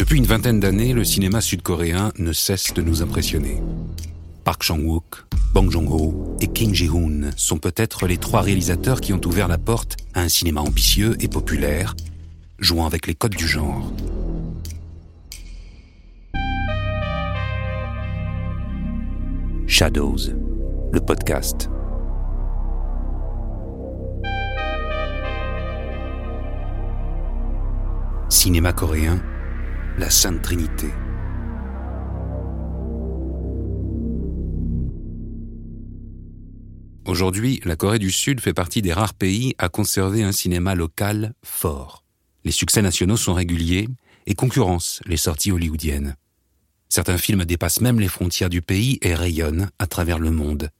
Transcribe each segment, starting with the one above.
Depuis une vingtaine d'années, le cinéma sud-coréen ne cesse de nous impressionner. Park Chan-wook, Bong Joon-ho et Kim Ji-hoon sont peut-être les trois réalisateurs qui ont ouvert la porte à un cinéma ambitieux et populaire, jouant avec les codes du genre. Shadows, le podcast. Cinéma coréen, la Sainte Trinité. Aujourd'hui, la Corée du Sud fait partie des rares pays à conserver un cinéma local fort. Les succès nationaux sont réguliers et concurrencent les sorties hollywoodiennes. Certains films dépassent même les frontières du pays et rayonnent à travers le monde.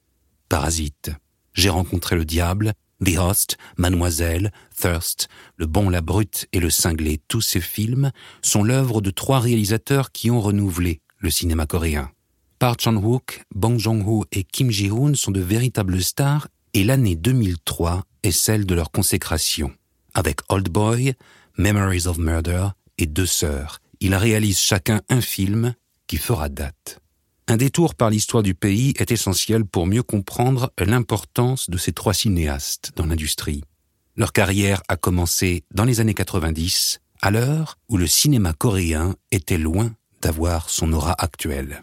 Parasite, J'ai rencontré le diable, The Host, Mademoiselle, Thirst, Le Bon, la Brute et Le Cinglé, tous ces films sont l'œuvre de trois réalisateurs qui ont renouvelé le cinéma coréen. Park Chan-wook, Bong Joon-ho et Kim Ji-hoon sont de véritables stars et l'année 2003 est celle de leur consécration. Avec Old Boy, Memories of Murder et Deux Sœurs, ils réalisent chacun un film qui fera date. Un détour par l'histoire du pays est essentiel pour mieux comprendre l'importance de ces trois cinéastes dans l'industrie. Leur carrière a commencé dans les années 90, à l'heure où le cinéma coréen était loin d'avoir son aura actuelle.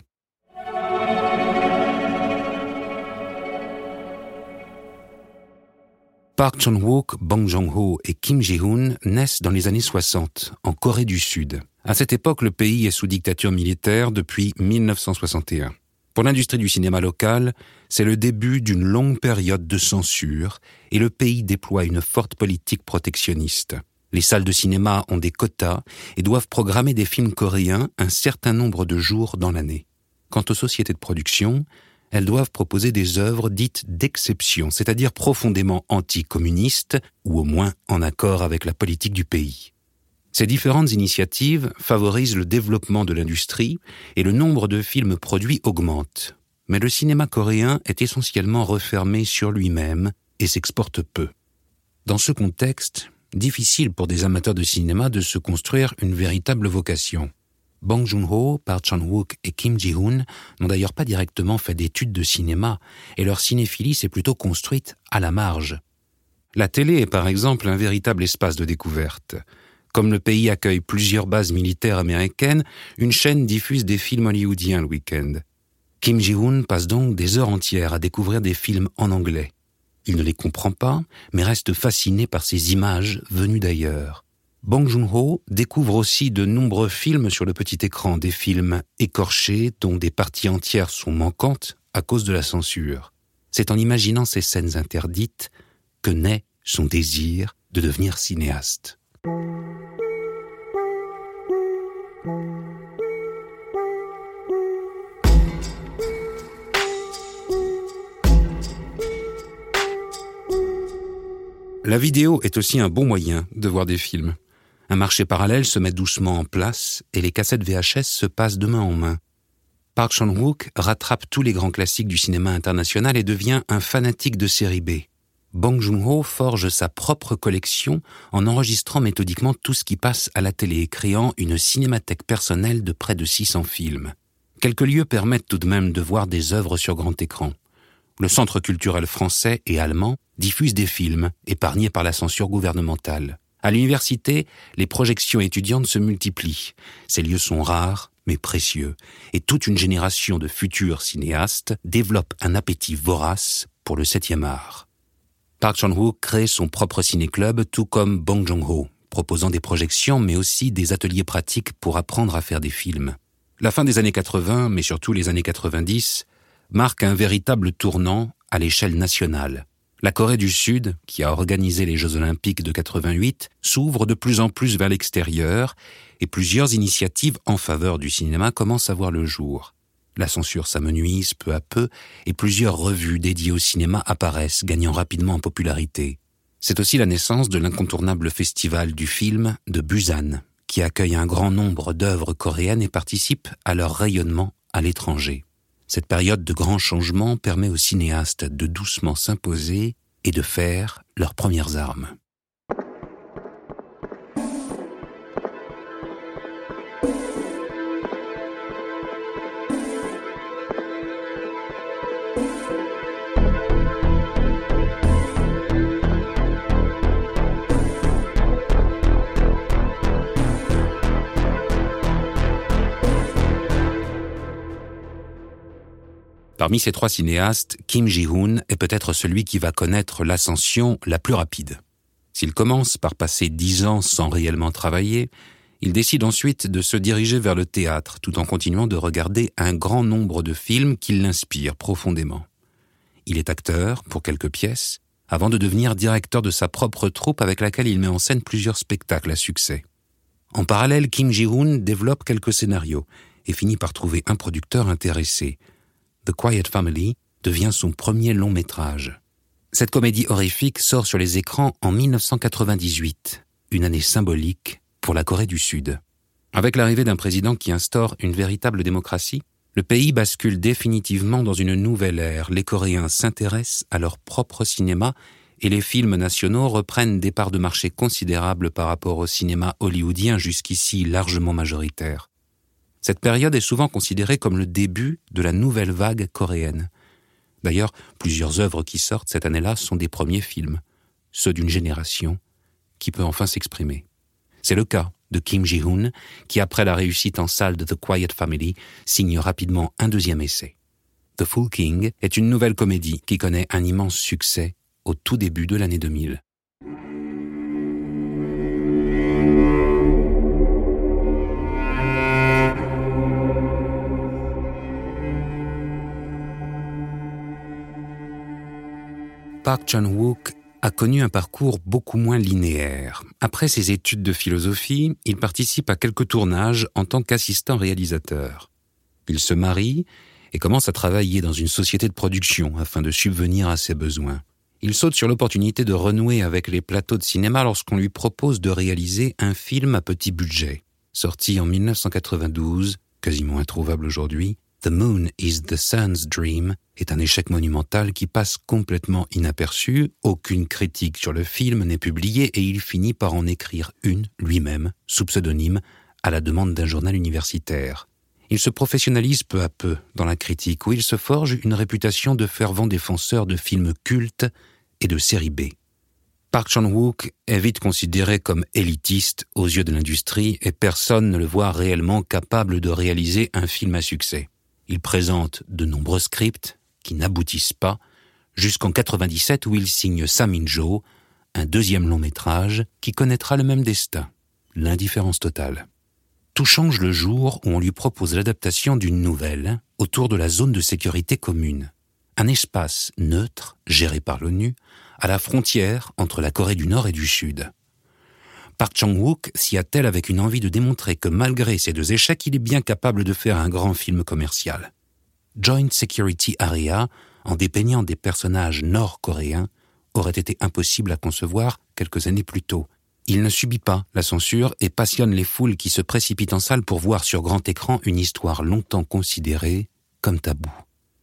Park Chan-wook, Bong Joon-ho et Kim Ji-hoon naissent dans les années 60, en Corée du Sud. À cette époque, le pays est sous dictature militaire depuis 1961. Pour l'industrie du cinéma local, c'est le début d'une longue période de censure et le pays déploie une forte politique protectionniste. Les salles de cinéma ont des quotas et doivent programmer des films coréens un certain nombre de jours dans l'année. Quant aux sociétés de production, elles doivent proposer des œuvres dites d'exception, c'est-à-dire profondément anticommunistes ou au moins en accord avec la politique du pays. Ces différentes initiatives favorisent le développement de l'industrie et le nombre de films produits augmente. Mais le cinéma coréen est essentiellement refermé sur lui-même et s'exporte peu. Dans ce contexte, difficile pour des amateurs de cinéma de se construire une véritable vocation. Bong Joon-ho, Park Chan-wook et Kim Ji-hoon n'ont d'ailleurs pas directement fait d'études de cinéma, et leur cinéphilie s'est plutôt construite à la marge. La télé est par exemple un véritable espace de découverte. Comme le pays accueille plusieurs bases militaires américaines, une chaîne diffuse des films hollywoodiens le week-end. Kim Ji-hoon passe donc des heures entières à découvrir des films en anglais. Il ne les comprend pas, mais reste fasciné par ces images venues d'ailleurs. Bong Joon-ho découvre aussi de nombreux films sur le petit écran, des films écorchés dont des parties entières sont manquantes à cause de la censure. C'est en imaginant ces scènes interdites que naît son désir de devenir cinéaste. La vidéo est aussi un bon moyen de voir des films. Un marché parallèle se met doucement en place et les cassettes VHS se passent de main en main. Park Chan-wook rattrape tous les grands classiques du cinéma international et devient un fanatique de série B. Bong Joon-ho forge sa propre collection en enregistrant méthodiquement tout ce qui passe à la télé, créant une cinémathèque personnelle de près de 600 films. Quelques lieux permettent tout de même de voir des œuvres sur grand écran. Le Centre culturel français et allemand diffuse des films épargnés par la censure gouvernementale. À l'université, les projections étudiantes se multiplient. Ces lieux sont rares, mais précieux, et toute une génération de futurs cinéastes développe un appétit vorace pour le septième art. Park Chan-wook crée son propre ciné-club, tout comme Bong Joon-ho, proposant des projections mais aussi des ateliers pratiques pour apprendre à faire des films. La fin des années 80, mais surtout les années 90, marque un véritable tournant à l'échelle nationale. La Corée du Sud, qui a organisé les Jeux olympiques de 88, s'ouvre de plus en plus vers l'extérieur et plusieurs initiatives en faveur du cinéma commencent à voir le jour. La censure s'amenuise peu à peu et plusieurs revues dédiées au cinéma apparaissent, gagnant rapidement en popularité. C'est aussi la naissance de l'incontournable festival du film de Busan, qui accueille un grand nombre d'œuvres coréennes et participe à leur rayonnement à l'étranger. Cette période de grands changements permet aux cinéastes de doucement s'imposer et de faire leurs premières armes. Parmi ces trois cinéastes, Kim Ji-hoon est peut-être celui qui va connaître l'ascension la plus rapide. S'il commence par passer dix ans sans réellement travailler, il décide ensuite de se diriger vers le théâtre tout en continuant de regarder un grand nombre de films qui l'inspirent profondément. Il est acteur pour quelques pièces, avant de devenir directeur de sa propre troupe avec laquelle il met en scène plusieurs spectacles à succès. En parallèle, Kim Ji-hoon développe quelques scénarios et finit par trouver un producteur intéressé. The Quiet Family devient son premier long métrage. Cette comédie horrifique sort sur les écrans en 1998, une année symbolique pour la Corée du Sud. Avec l'arrivée d'un président qui instaure une véritable démocratie, le pays bascule définitivement dans une nouvelle ère. Les Coréens s'intéressent à leur propre cinéma et les films nationaux reprennent des parts de marché considérables par rapport au cinéma hollywoodien jusqu'ici largement majoritaire. Cette période est souvent considérée comme le début de la nouvelle vague coréenne. D'ailleurs, plusieurs œuvres qui sortent cette année-là sont des premiers films, ceux d'une génération qui peut enfin s'exprimer. C'est le cas de Kim Ji-hoon, qui après la réussite en salle de The Quiet Family, signe rapidement un deuxième essai. The Fool King est une nouvelle comédie qui connaît un immense succès au tout début de l'année 2000. Park Chan-wook a connu un parcours beaucoup moins linéaire. Après ses études de philosophie, il participe à quelques tournages en tant qu'assistant réalisateur. Il se marie et commence à travailler dans une société de production afin de subvenir à ses besoins. Il saute sur l'opportunité de renouer avec les plateaux de cinéma lorsqu'on lui propose de réaliser un film à petit budget. Sorti en 1992, quasiment introuvable aujourd'hui, The Moon is the Sun's Dream est un échec monumental qui passe complètement inaperçu, aucune critique sur le film n'est publiée et il finit par en écrire une lui-même, sous pseudonyme, à la demande d'un journal universitaire. Il se professionnalise peu à peu dans la critique où il se forge une réputation de fervent défenseur de films cultes et de séries B. Park Chan-wook est vite considéré comme élitiste aux yeux de l'industrie et personne ne le voit réellement capable de réaliser un film à succès. Il présente de nombreux scripts qui n'aboutissent pas jusqu'en 97 où il signe Saminjo, un deuxième long métrage qui connaîtra le même destin, l'indifférence totale. Tout change le jour où on lui propose l'adaptation d'une nouvelle autour de la zone de sécurité commune, un espace neutre géré par l'ONU à la frontière entre la Corée du Nord et du Sud. Park Chang-wook s'y attelle avec une envie de démontrer que malgré ses deux échecs, il est bien capable de faire un grand film commercial. Joint Security Area, en dépeignant des personnages nord-coréens, aurait été impossible à concevoir quelques années plus tôt. Il ne subit pas la censure et passionne les foules qui se précipitent en salle pour voir sur grand écran une histoire longtemps considérée comme tabou.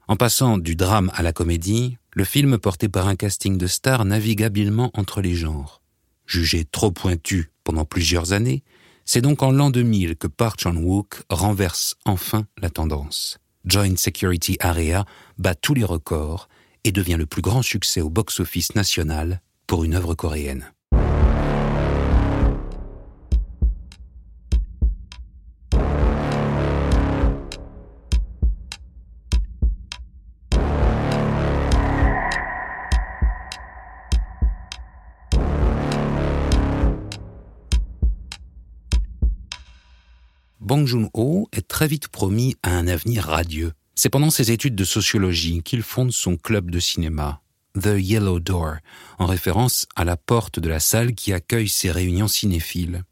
En passant du drame à la comédie, le film porté par un casting de stars navigue habilement entre les genres. Jugé trop pointu pendant plusieurs années, c'est donc en l'an 2000 que Park Chan-wook renverse enfin la tendance. Joint Security Area bat tous les records et devient le plus grand succès au box-office national pour une œuvre coréenne. Bong Joon-ho est très vite promis à un avenir radieux. C'est pendant ses études de sociologie qu'il fonde son club de cinéma, The Yellow Door, en référence à la porte de la salle qui accueille ses réunions cinéphiles.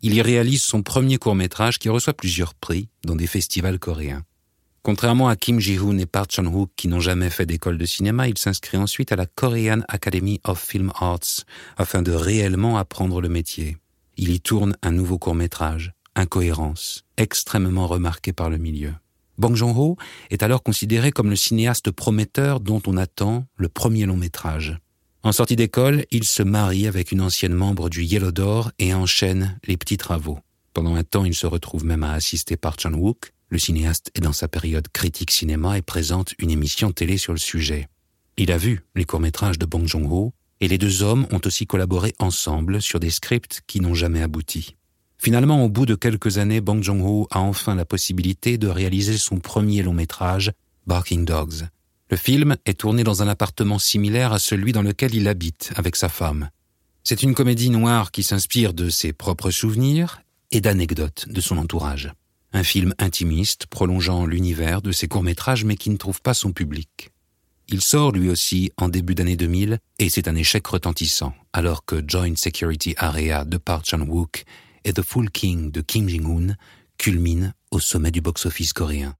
Il y réalise son premier court-métrage qui reçoit plusieurs prix dans des festivals coréens. Contrairement à Kim Ji-hoon et Park Chan-wook qui n'ont jamais fait d'école de cinéma, il s'inscrit ensuite à la Korean Academy of Film Arts afin de réellement apprendre le métier. Il y tourne un nouveau court-métrage, incohérence, extrêmement remarquée par le milieu. Bong Joon-ho est alors considéré comme le cinéaste prometteur dont on attend le premier long métrage. En sortie d'école, il se marie avec une ancienne membre du Yellow Door et enchaîne les petits travaux. Pendant un temps, il se retrouve même à assister par Chan-wook. Le cinéaste est dans sa période critique cinéma et présente une émission télé sur le sujet. Il a vu les courts-métrages de Bong Joon-ho et les deux hommes ont aussi collaboré ensemble sur des scripts qui n'ont jamais abouti. Finalement, au bout de quelques années, Bong Joon-ho a enfin la possibilité de réaliser son premier long métrage, Barking Dogs, Le film est tourné dans un appartement similaire à celui dans lequel il habite avec sa femme. C'est une comédie noire qui s'inspire de ses propres souvenirs et d'anecdotes de son entourage. Un film intimiste prolongeant l'univers de ses courts-métrages mais qui ne trouve pas son public. Il sort lui aussi en début d'année 2000 et c'est un échec retentissant, alors que Joint Security Area de Park Chan-wook et The Full King de Kim Jong-un culminent au sommet du box-office coréen.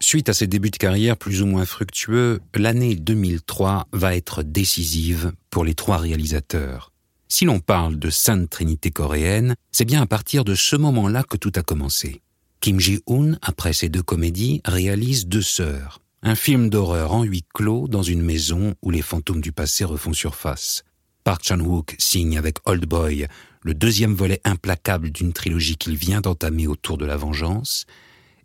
Suite à ses débuts de carrière plus ou moins fructueux, l'année 2003 va être décisive pour les trois réalisateurs. Si l'on parle de Sainte Trinité coréenne, c'est bien à partir de ce moment-là que tout a commencé. Kim Ji-hoon, après ses deux comédies, réalise Deux sœurs, un film d'horreur en huis clos dans une maison où les fantômes du passé refont surface. Park Chan-wook signe avec Old Boy le deuxième volet implacable d'une trilogie qu'il vient d'entamer autour de la vengeance.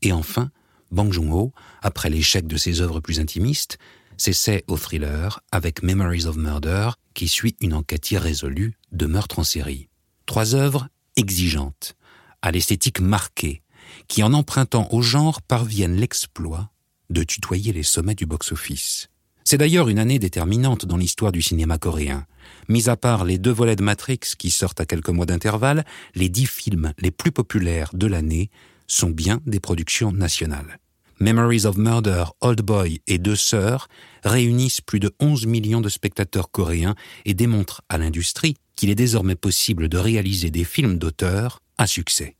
Et enfin, Bang Joon-ho, après l'échec de ses œuvres plus intimistes, s'essaie au thriller avec Memories of Murder, qui suit une enquête irrésolue de meurtre en série. Trois œuvres exigeantes, à l'esthétique marquée, qui en empruntant au genre parviennent l'exploit de tutoyer les sommets du box-office. C'est d'ailleurs une année déterminante dans l'histoire du cinéma coréen. Mis à part les deux volets de Matrix qui sortent à quelques mois d'intervalle, les dix films les plus populaires de l'année sont bien des productions nationales. Memories of Murder, Old Boy et Deux Sœurs réunissent plus de 11 millions de spectateurs coréens et démontrent à l'industrie qu'il est désormais possible de réaliser des films d'auteur à succès.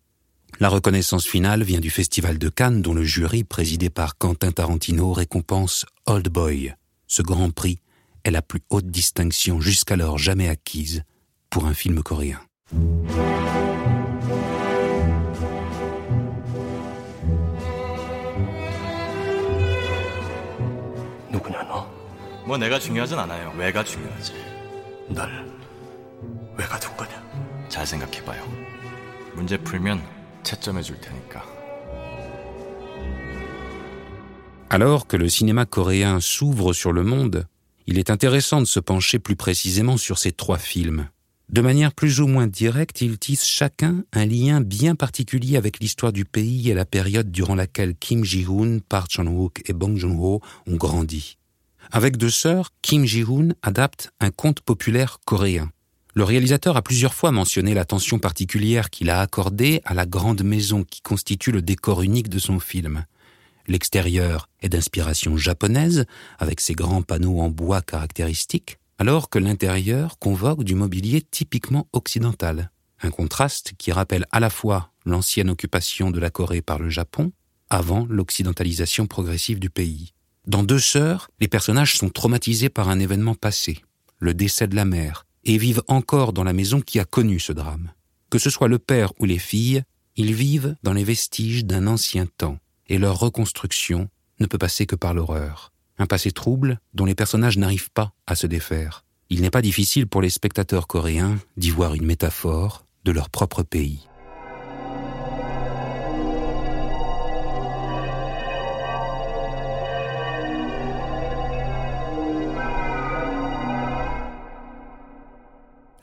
La reconnaissance finale vient du Festival de Cannes dont le jury, présidé par Quentin Tarantino, récompense Old Boy. Ce grand prix est la plus haute distinction jusqu'alors jamais acquise pour un film coréen. 뭐 내가 중요하진 않아요. 왜가 중요하지. 날 왜 가둔 거냐? 잘 생각해봐요. 문제 풀면 채점해 줄 테니까. Alors que le cinéma coréen s'ouvre sur le monde, il est intéressant de se pencher plus précisément sur ces trois films. De manière plus ou moins directe, ils tissent chacun un lien bien particulier avec l'histoire du pays et la période durant laquelle Kim Ji-hoon, Park Chan-wook et Bong Joon-ho ont grandi. Avec deux sœurs, Kim Ji-hoon adapte un conte populaire coréen. Le réalisateur a plusieurs fois mentionné l'attention particulière qu'il a accordée à la grande maison qui constitue le décor unique de son film. L'extérieur est d'inspiration japonaise, avec ses grands panneaux en bois caractéristiques, alors que l'intérieur convoque du mobilier typiquement occidental. Un contraste qui rappelle à la fois l'ancienne occupation de la Corée par le Japon, avant l'occidentalisation progressive du pays. Dans Deux sœurs, les personnages sont traumatisés par un événement passé, le décès de la mère, et vivent encore dans la maison qui a connu ce drame. Que ce soit le père ou les filles, ils vivent dans les vestiges d'un ancien temps, et leur reconstruction ne peut passer que par l'horreur. Un passé trouble dont les personnages n'arrivent pas à se défaire. Il n'est pas difficile pour les spectateurs coréens d'y voir une métaphore de leur propre pays.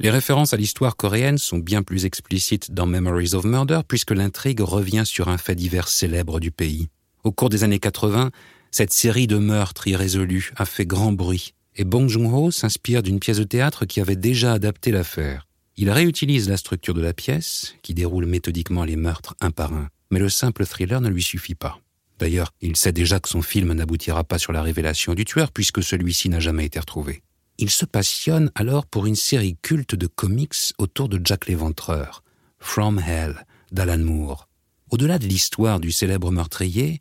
Les références à l'histoire coréenne sont bien plus explicites dans Memories of Murder puisque l'intrigue revient sur un fait divers célèbre du pays. Au cours des années 80, cette série de meurtres irrésolus a fait grand bruit et Bong Joon-ho s'inspire d'une pièce de théâtre qui avait déjà adapté l'affaire. Il réutilise la structure de la pièce, qui déroule méthodiquement les meurtres un par un, mais le simple thriller ne lui suffit pas. D'ailleurs, il sait déjà que son film n'aboutira pas sur la révélation du tueur puisque celui-ci n'a jamais été retrouvé. Il se passionne alors pour une série culte de comics autour de Jack l'Éventreur, From Hell, d'Alan Moore. Au-delà de l'histoire du célèbre meurtrier,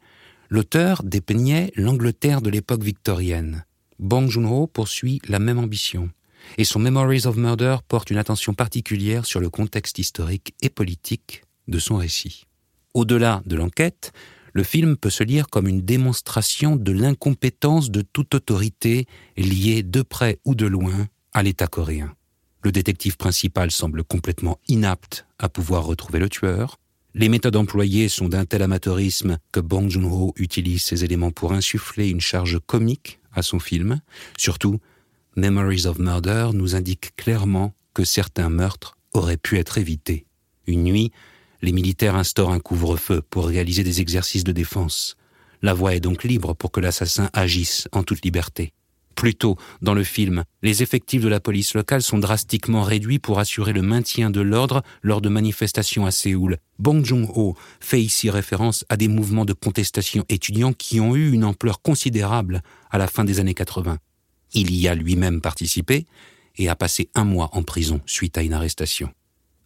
l'auteur dépeignait l'Angleterre de l'époque victorienne. Bong Joon-ho poursuit la même ambition, et son Memories of Murder porte une attention particulière sur le contexte historique et politique de son récit. Au-delà de l'enquête, le film peut se lire comme une démonstration de l'incompétence de toute autorité liée de près ou de loin à l'État coréen. Le détective principal semble complètement inapte à pouvoir retrouver le tueur. Les méthodes employées sont d'un tel amateurisme que Bong Joon-ho utilise ces éléments pour insuffler une charge comique à son film. Surtout, Memories of Murder nous indique clairement que certains meurtres aurait pu être évité. Une nuit, les militaires instaurent un couvre-feu pour réaliser des exercices de défense. La voie est donc libre pour que l'assassin agisse en toute liberté. Plus tôt, dans le film, les effectifs de la police locale sont drastiquement réduits pour assurer le maintien de l'ordre lors de manifestations à Séoul. Bong Joon-ho fait ici référence à des mouvements de contestation étudiants qui ont eu une ampleur considérable à la fin des années 80. Il y a lui-même participé et a passé un mois en prison suite à une arrestation.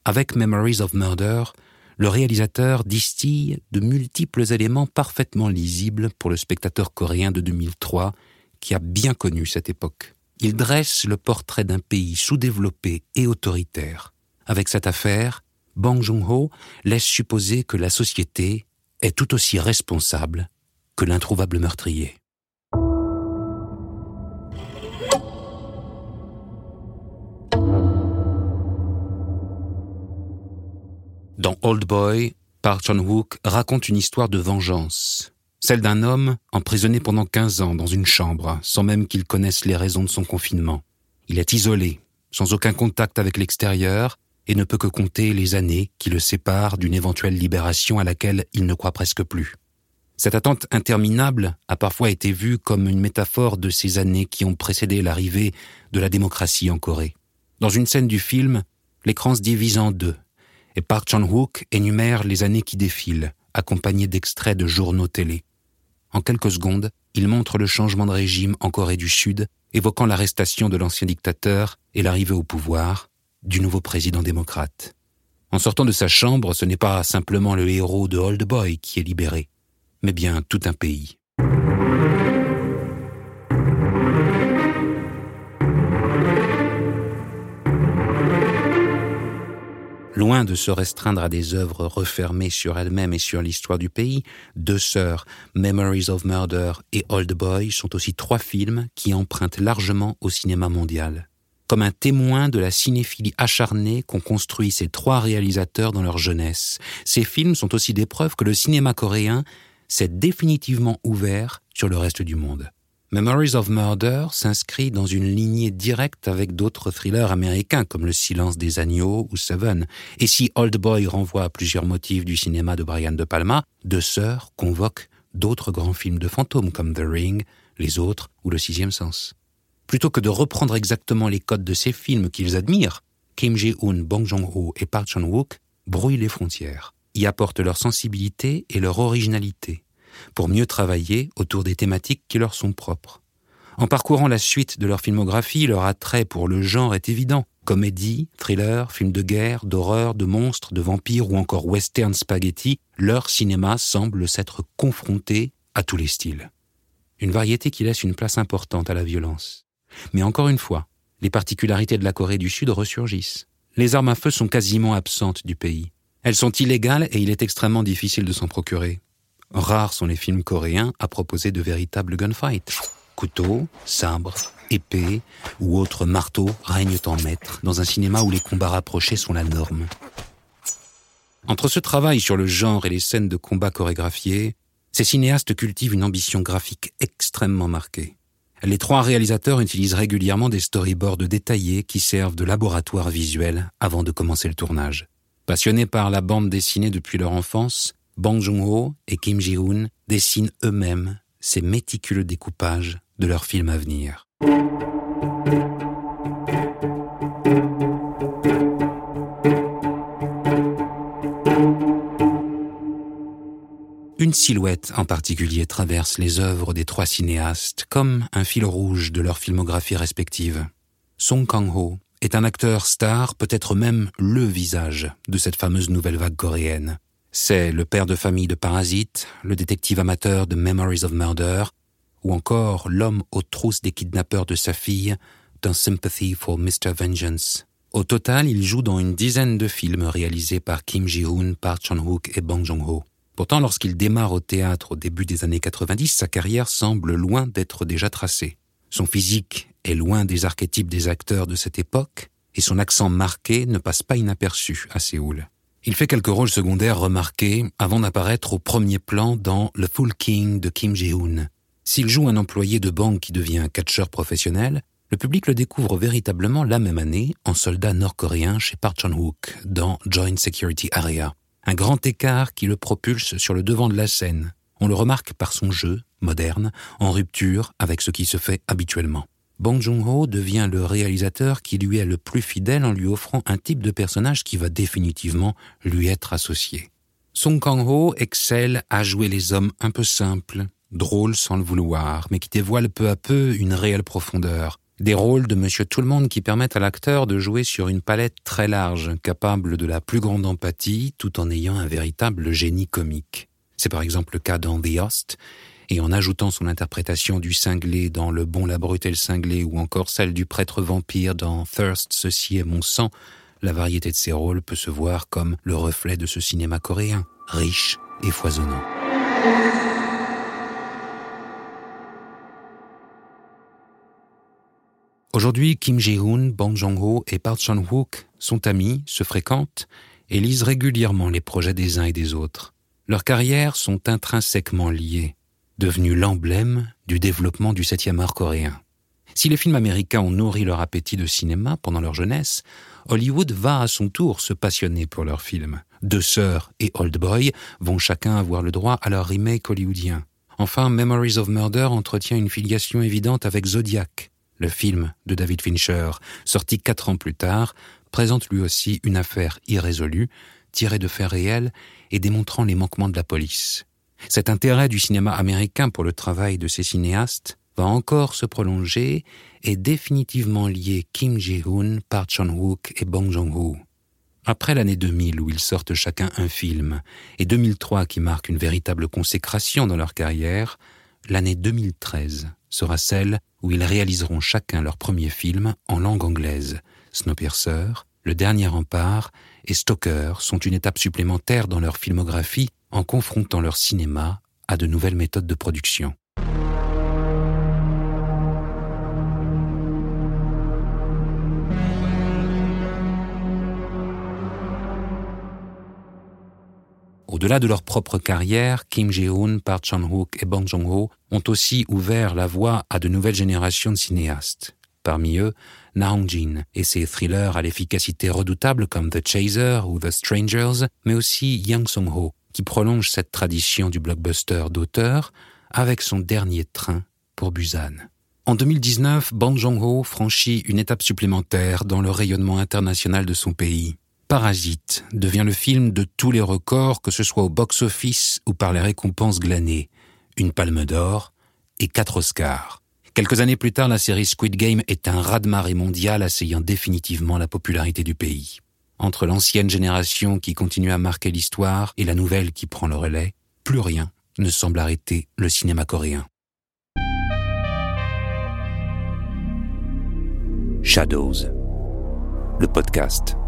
Avec Memories of Murder, le réalisateur distille de multiples éléments parfaitement lisibles pour le spectateur coréen de 2003 qui a bien connu cette époque. Il dresse le portrait d'un pays sous-développé et autoritaire. Avec cette affaire, Bang Joon-ho laisse supposer que la société est tout aussi responsable que l'introuvable meurtrier. Dans Old Boy, Park Chan-wook raconte une histoire de vengeance, celle d'un homme emprisonné pendant 15 ans dans une chambre, sans même qu'il connaisse les raisons de son confinement. Il est isolé, sans aucun contact avec l'extérieur, et ne peut que compter les années qui le séparent d'une éventuelle libération à laquelle il ne croit presque plus. Cette attente interminable a parfois été vue comme une métaphore de ces années qui ont précédé l'arrivée de la démocratie en Corée. Dans une scène du film, l'écran se divise en deux et Park Chan-wook énumère les années qui défilent, accompagnés d'extraits de journaux télé. En quelques secondes, il montre le changement de régime en Corée du Sud, évoquant l'arrestation de l'ancien dictateur et l'arrivée au pouvoir du nouveau président démocrate. En sortant de sa chambre, ce n'est pas simplement le héros de Old Boy qui est libéré, mais bien tout un pays. Loin de se restreindre à des œuvres refermées sur elles-mêmes et sur l'histoire du pays, Deux sœurs, Memories of Murder et Old Boy sont aussi trois films qui empruntent largement au cinéma mondial. Comme un témoin de la cinéphilie acharnée qu'ont construit ces trois réalisateurs dans leur jeunesse, ces films sont aussi des preuves que le cinéma coréen s'est définitivement ouvert sur le reste du monde. Memories of Murder s'inscrit dans une lignée directe avec d'autres thrillers américains comme Le silence des agneaux ou Seven. Et si Old Boy renvoie à plusieurs motifs du cinéma de Brian De Palma, Deux Sœurs convoque d'autres grands films de fantômes comme The Ring, Les Autres ou Le Sixième Sens. Plutôt que de reprendre exactement les codes de ces films qu'ils admirent, Kim Ji-hoon, Bong Joon-ho et Park Chan-wook brouillent les frontières, y apportent leur sensibilité et leur originalité pour mieux travailler autour des thématiques qui leur sont propres. En parcourant la suite de leur filmographie, leur attrait pour le genre est évident. Comédie, thriller, films de guerre, d'horreur, de monstres, de vampires ou encore western spaghetti, leur cinéma semble s'être confronté à tous les styles. Une variété qui laisse une place importante à la violence. Mais encore une fois, les particularités de la Corée du Sud ressurgissent. Les armes à feu sont quasiment absentes du pays. Elles sont illégales et il est extrêmement difficile de s'en procurer. Rares sont les films coréens à proposer de véritables gunfights. Couteaux, sabres, épées ou autres marteaux règnent en maître dans un cinéma où les combats rapprochés sont la norme. Entre ce travail sur le genre et les scènes de combat chorégraphiées, ces cinéastes cultivent une ambition graphique extrêmement marquée. Les trois réalisateurs utilisent régulièrement des storyboards détaillés qui servent de laboratoire visuel avant de commencer le tournage. Passionnés par la bande dessinée depuis leur enfance, Bang Joon-ho et Kim Ji-hoon dessinent eux-mêmes ces méticuleux découpages de leurs films à venir. Une silhouette en particulier traverse les œuvres des trois cinéastes comme un fil rouge de leur filmographie respective. Song Kang-ho est un acteur star, peut-être même le visage de cette fameuse nouvelle vague coréenne. C'est le père de famille de Parasite, le détective amateur de Memories of Murder, ou encore l'homme aux trousses des kidnappeurs de sa fille dans Sympathy for Mr. Vengeance. Au total, il joue dans une dizaine de films réalisés par Kim Ji-hoon, Park Chan-wook et Bong Joon-ho. Pourtant, lorsqu'il démarre au théâtre au début des années 90, sa carrière semble loin d'être déjà tracée. Son physique est loin des archétypes des acteurs de cette époque, et son accent marqué ne passe pas inaperçu à Séoul. Il fait quelques rôles secondaires remarqués avant d'apparaître au premier plan dans Le Full King de Kim Ji-hoon. S'il joue un employé de banque qui devient un catcheur professionnel, Le public le découvre véritablement la même année en soldat nord-coréen chez Park Chan-wook dans Joint Security Area. Un grand écart qui le propulse sur le devant de la scène. On le remarque par son jeu, moderne, en rupture avec ce qui se fait habituellement. Bong Joon-ho devient le réalisateur qui lui est le plus fidèle en lui offrant un type de personnage qui va définitivement lui être associé. Song Kang-ho excelle à jouer les hommes un peu simples, drôles sans le vouloir, mais qui dévoilent peu à peu une réelle profondeur. Des rôles de Monsieur Tout-le-Monde qui permettent à l'acteur de jouer sur une palette très large, capable de la plus grande empathie, tout en ayant un véritable génie comique. C'est par exemple le cas dans The Host, et en ajoutant son interprétation du cinglé dans Le Bon, la brute cinglé, ou encore celle du prêtre vampire dans Thirst, ceci est mon sang, la variété de ses rôles peut se voir comme le reflet de ce cinéma coréen, riche et foisonnant. Aujourd'hui, Kim Jae-hoon, Bong Joon-ho et Park Chan-wook sont amis, se fréquentent et lisent régulièrement les projets des uns et des autres. Leurs carrières sont intrinsèquement liées, devenues l'emblème du développement du septième art coréen. Si les films américains ont nourri leur appétit de cinéma pendant leur jeunesse, Hollywood va à son tour se passionner pour leurs films. Deux sœurs et Old Boy vont chacun avoir le droit à leur remake hollywoodien. Enfin, Memories of Murder entretient une filiation évidente avec Zodiac. Le film de David Fincher, sorti quatre ans plus tard, présente lui aussi une affaire irrésolue, tirée de faits réels et démontrant les manquements de la police. Cet intérêt du cinéma américain pour le travail de ces cinéastes va encore se prolonger et définitivement lier Kim Ji-hoon, Park Chan-wook et Bong Joon-ho. Après l'année 2000 où ils sortent chacun un film, et 2003 qui marque une véritable consécration dans leur carrière, l'année 2013 sera celle où ils réaliseront chacun leur premier film en langue anglaise. Snowpiercer, Le Dernier Rempart et Stoker sont une étape supplémentaire dans leur filmographie en confrontant leur cinéma à de nouvelles méthodes de production. Au-delà de leur propre carrière, Kim Jae-hoon, Park Chan-wook et Bong Joon-ho ont aussi ouvert la voie à de nouvelles générations de cinéastes. Parmi eux, Na Hong-jin et ses thrillers à l'efficacité redoutable comme The Chaser ou The Strangers, mais aussi Yang Song-ho, qui prolonge cette tradition du blockbuster d'auteur avec son dernier train pour Busan. En 2019, Bong Joon-ho franchit une étape supplémentaire dans le rayonnement international de son pays. Parasite devient le film de tous les records, que ce soit au box-office ou par les récompenses glanées. Une palme d'or et quatre Oscars. Quelques années plus tard, la série Squid Game est un raz-de-marée mondial asseyant définitivement la popularité du pays. Entre l'ancienne génération qui continue à marquer l'histoire et la nouvelle qui prend le relais, plus rien ne semble arrêter le cinéma coréen. Shadows, le podcast.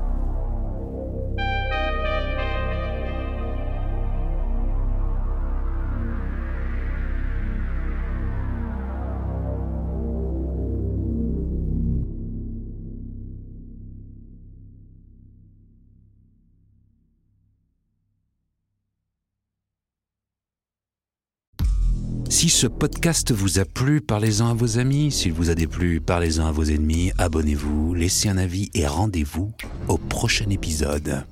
Si ce podcast vous a plu, parlez-en à vos amis. S'il vous a déplu, parlez-en à vos ennemis. Abonnez-vous, laissez un avis et rendez-vous au prochain épisode.